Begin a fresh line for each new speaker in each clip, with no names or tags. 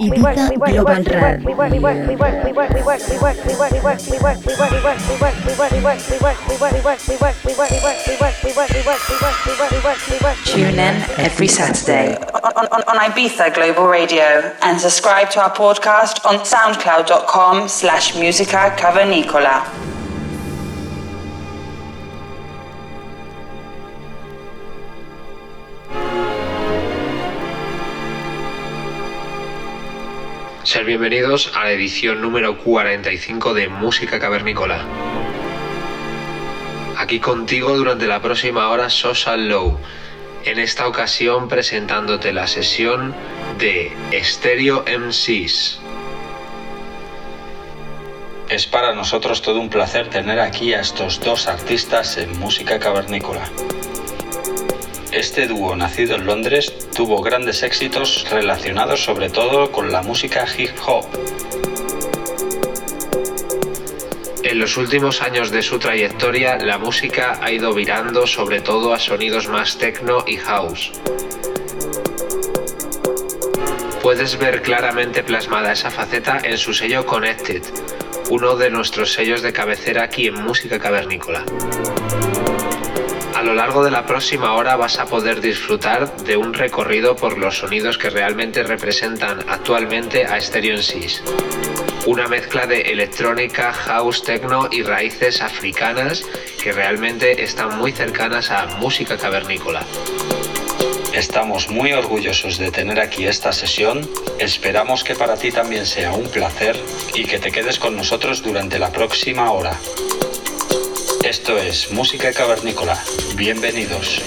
Ibiza Global Radio.
Tune in every Saturday on, on, on Ibiza Global Radio and subscribe to our podcast on soundcloud.com slash musica cavernicola.
Bienvenidos a la edición número 45 de Música Cavernícola. Aquí contigo durante la próxima hora Sosa Low, en esta ocasión presentándote la sesión de Stereo MCs.
Es para nosotros todo un placer tener aquí a estos dos artistas en música cavernícola. Este dúo, nacido en Londres, tuvo grandes éxitos relacionados sobre todo con la música hip hop.
En los últimos años de su trayectoria, la música ha ido virando sobre todo a sonidos más techno y house. Puedes ver claramente plasmada esa faceta en su sello Connected, uno de nuestros sellos de cabecera aquí en Música Cavernícola. A lo largo de la próxima hora vas a poder disfrutar de un recorrido por los sonidos que realmente representan actualmente a Stereo Sys. Una mezcla de electrónica, house, techno y raíces africanas que realmente están muy cercanas a música cavernícola.
Estamos muy orgullosos de tener aquí esta sesión. Esperamos que para ti también sea un placer y que te quedes con nosotros durante la próxima hora. Esto es Música Cavernícola. Bienvenidos.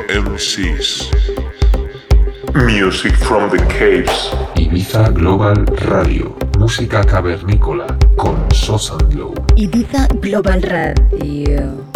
MCs.
Music from the caves.
Ibiza Global Radio, música cavernícola con Sosa Glow.
Ibiza Global Radio.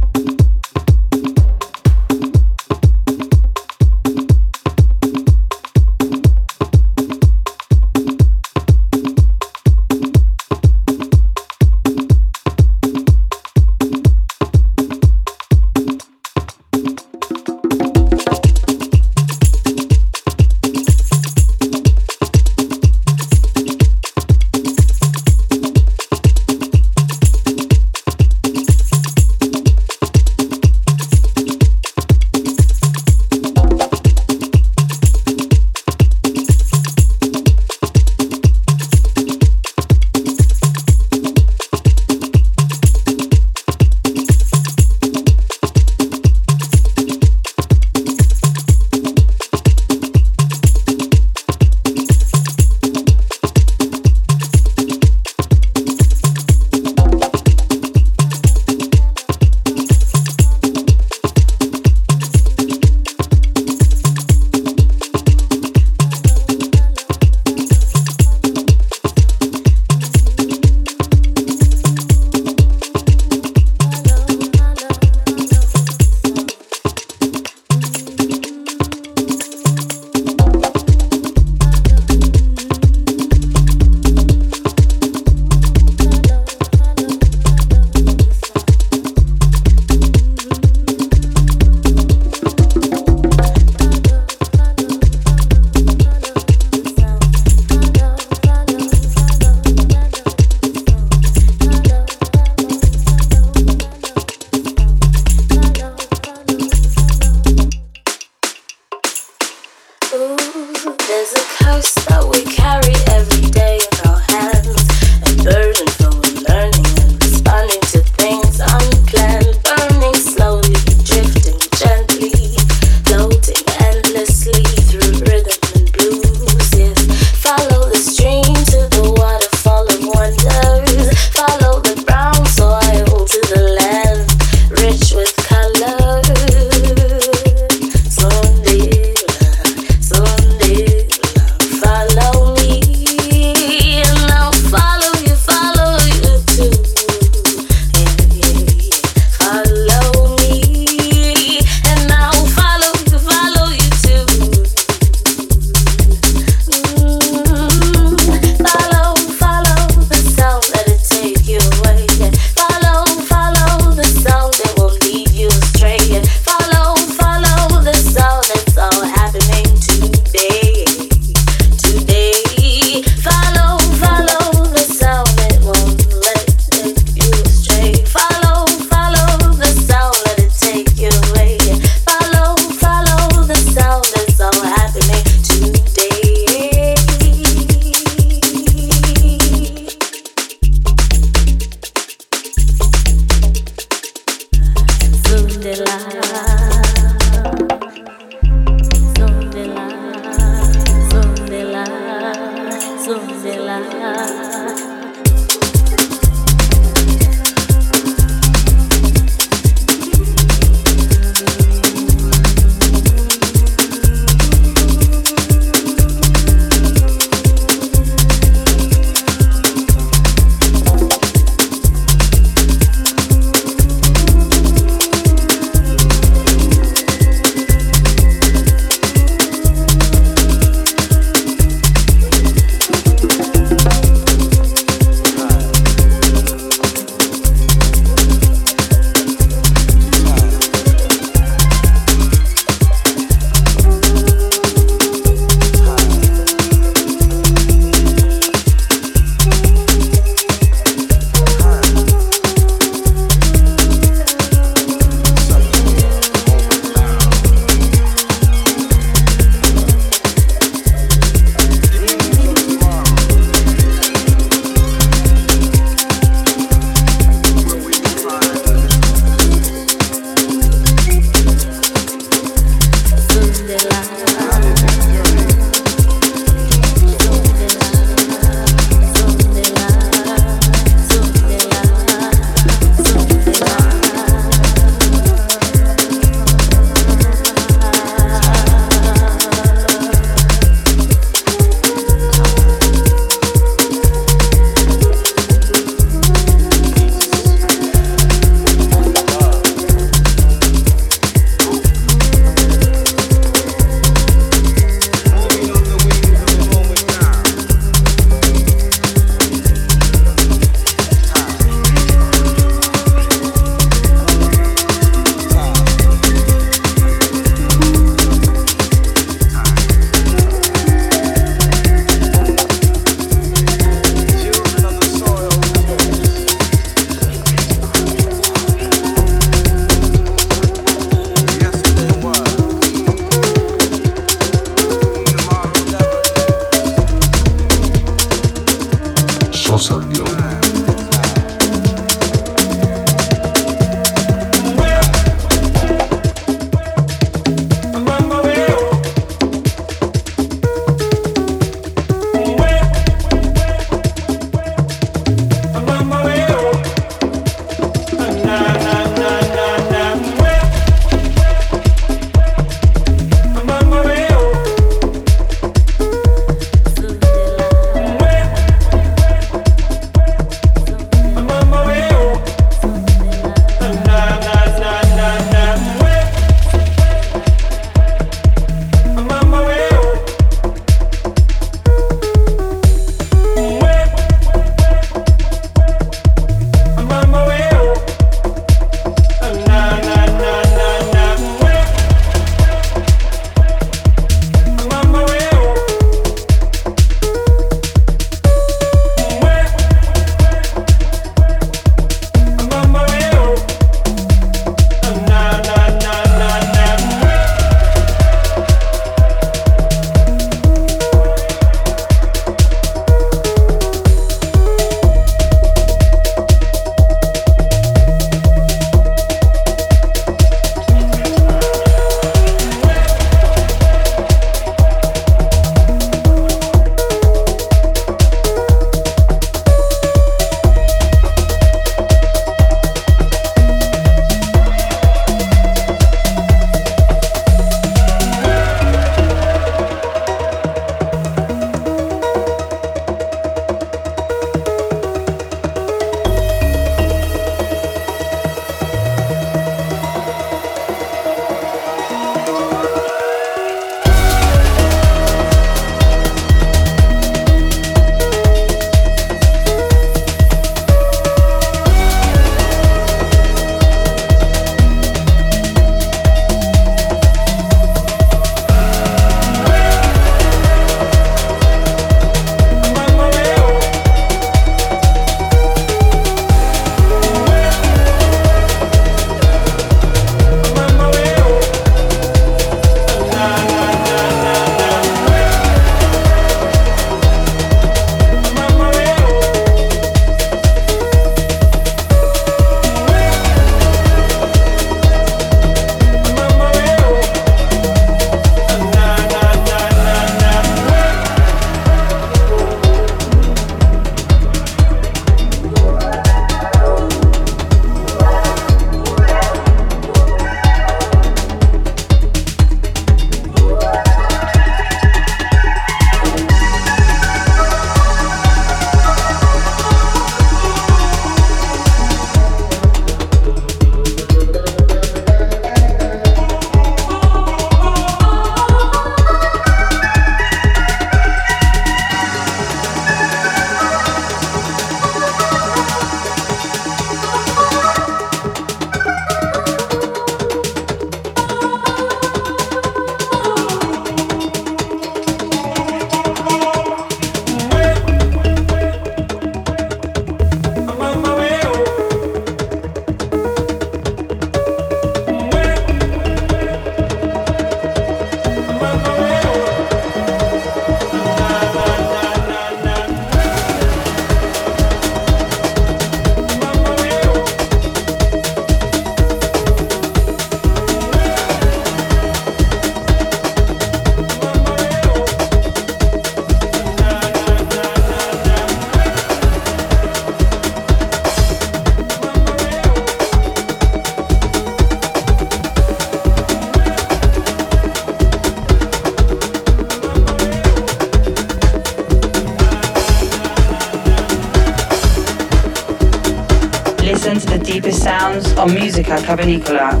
questa
tua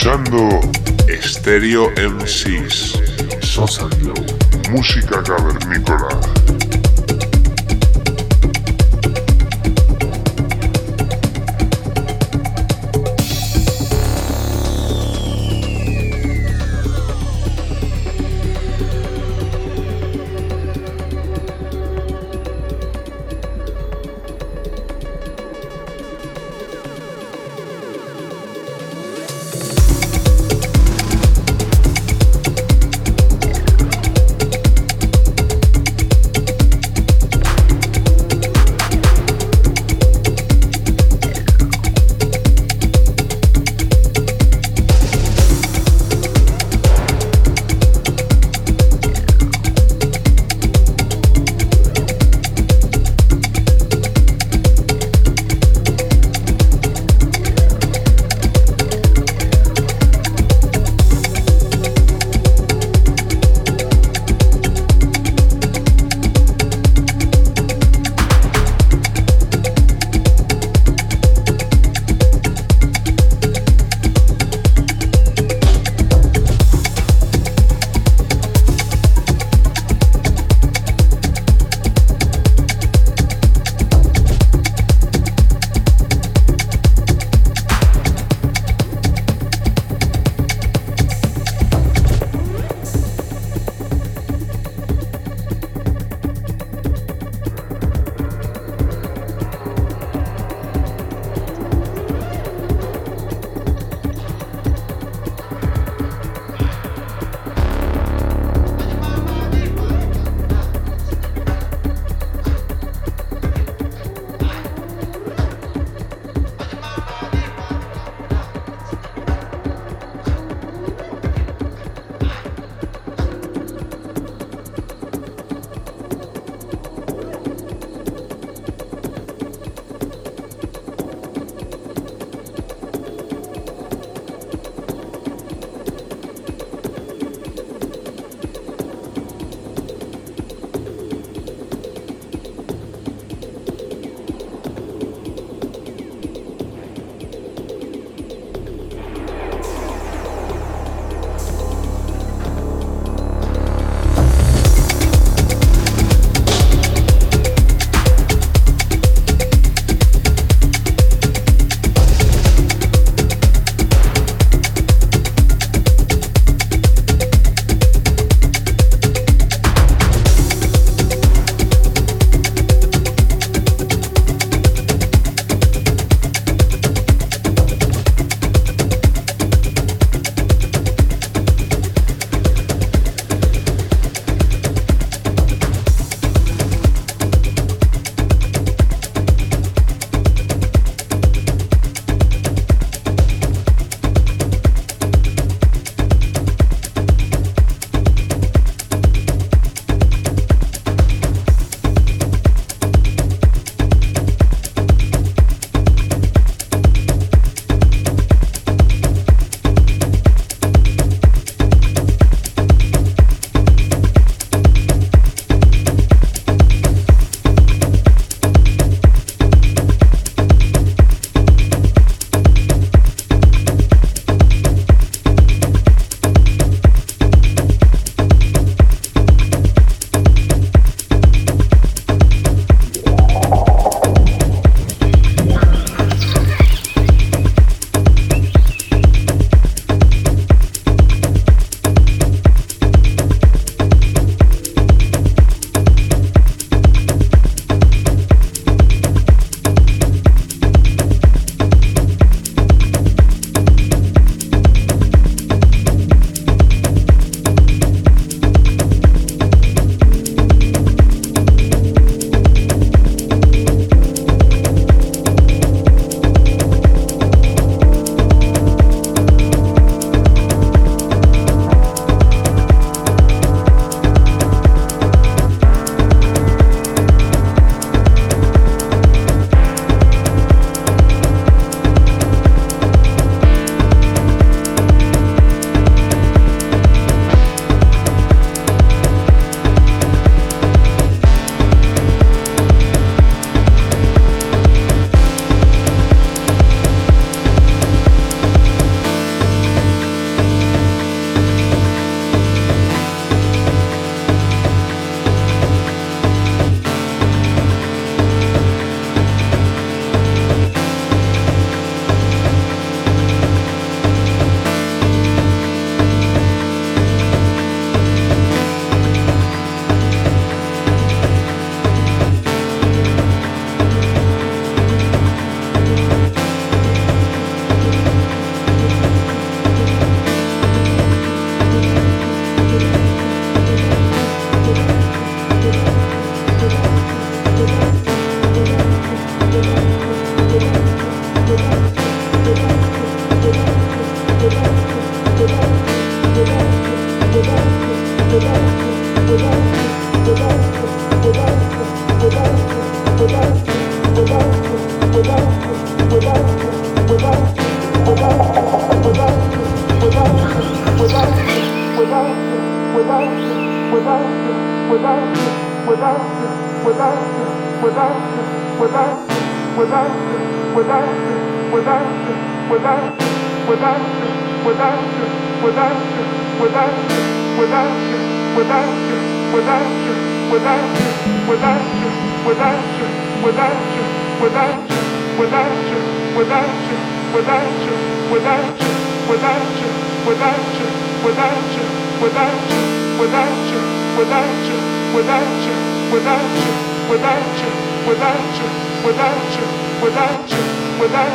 escuchando Stereo MCs.
Sosanlo.
Música cavernícola.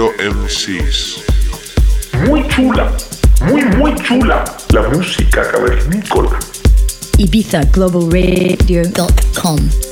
MCs.
Muy chula, muy, muy chula la música cavernícola.
IbizaGlobalRadio.com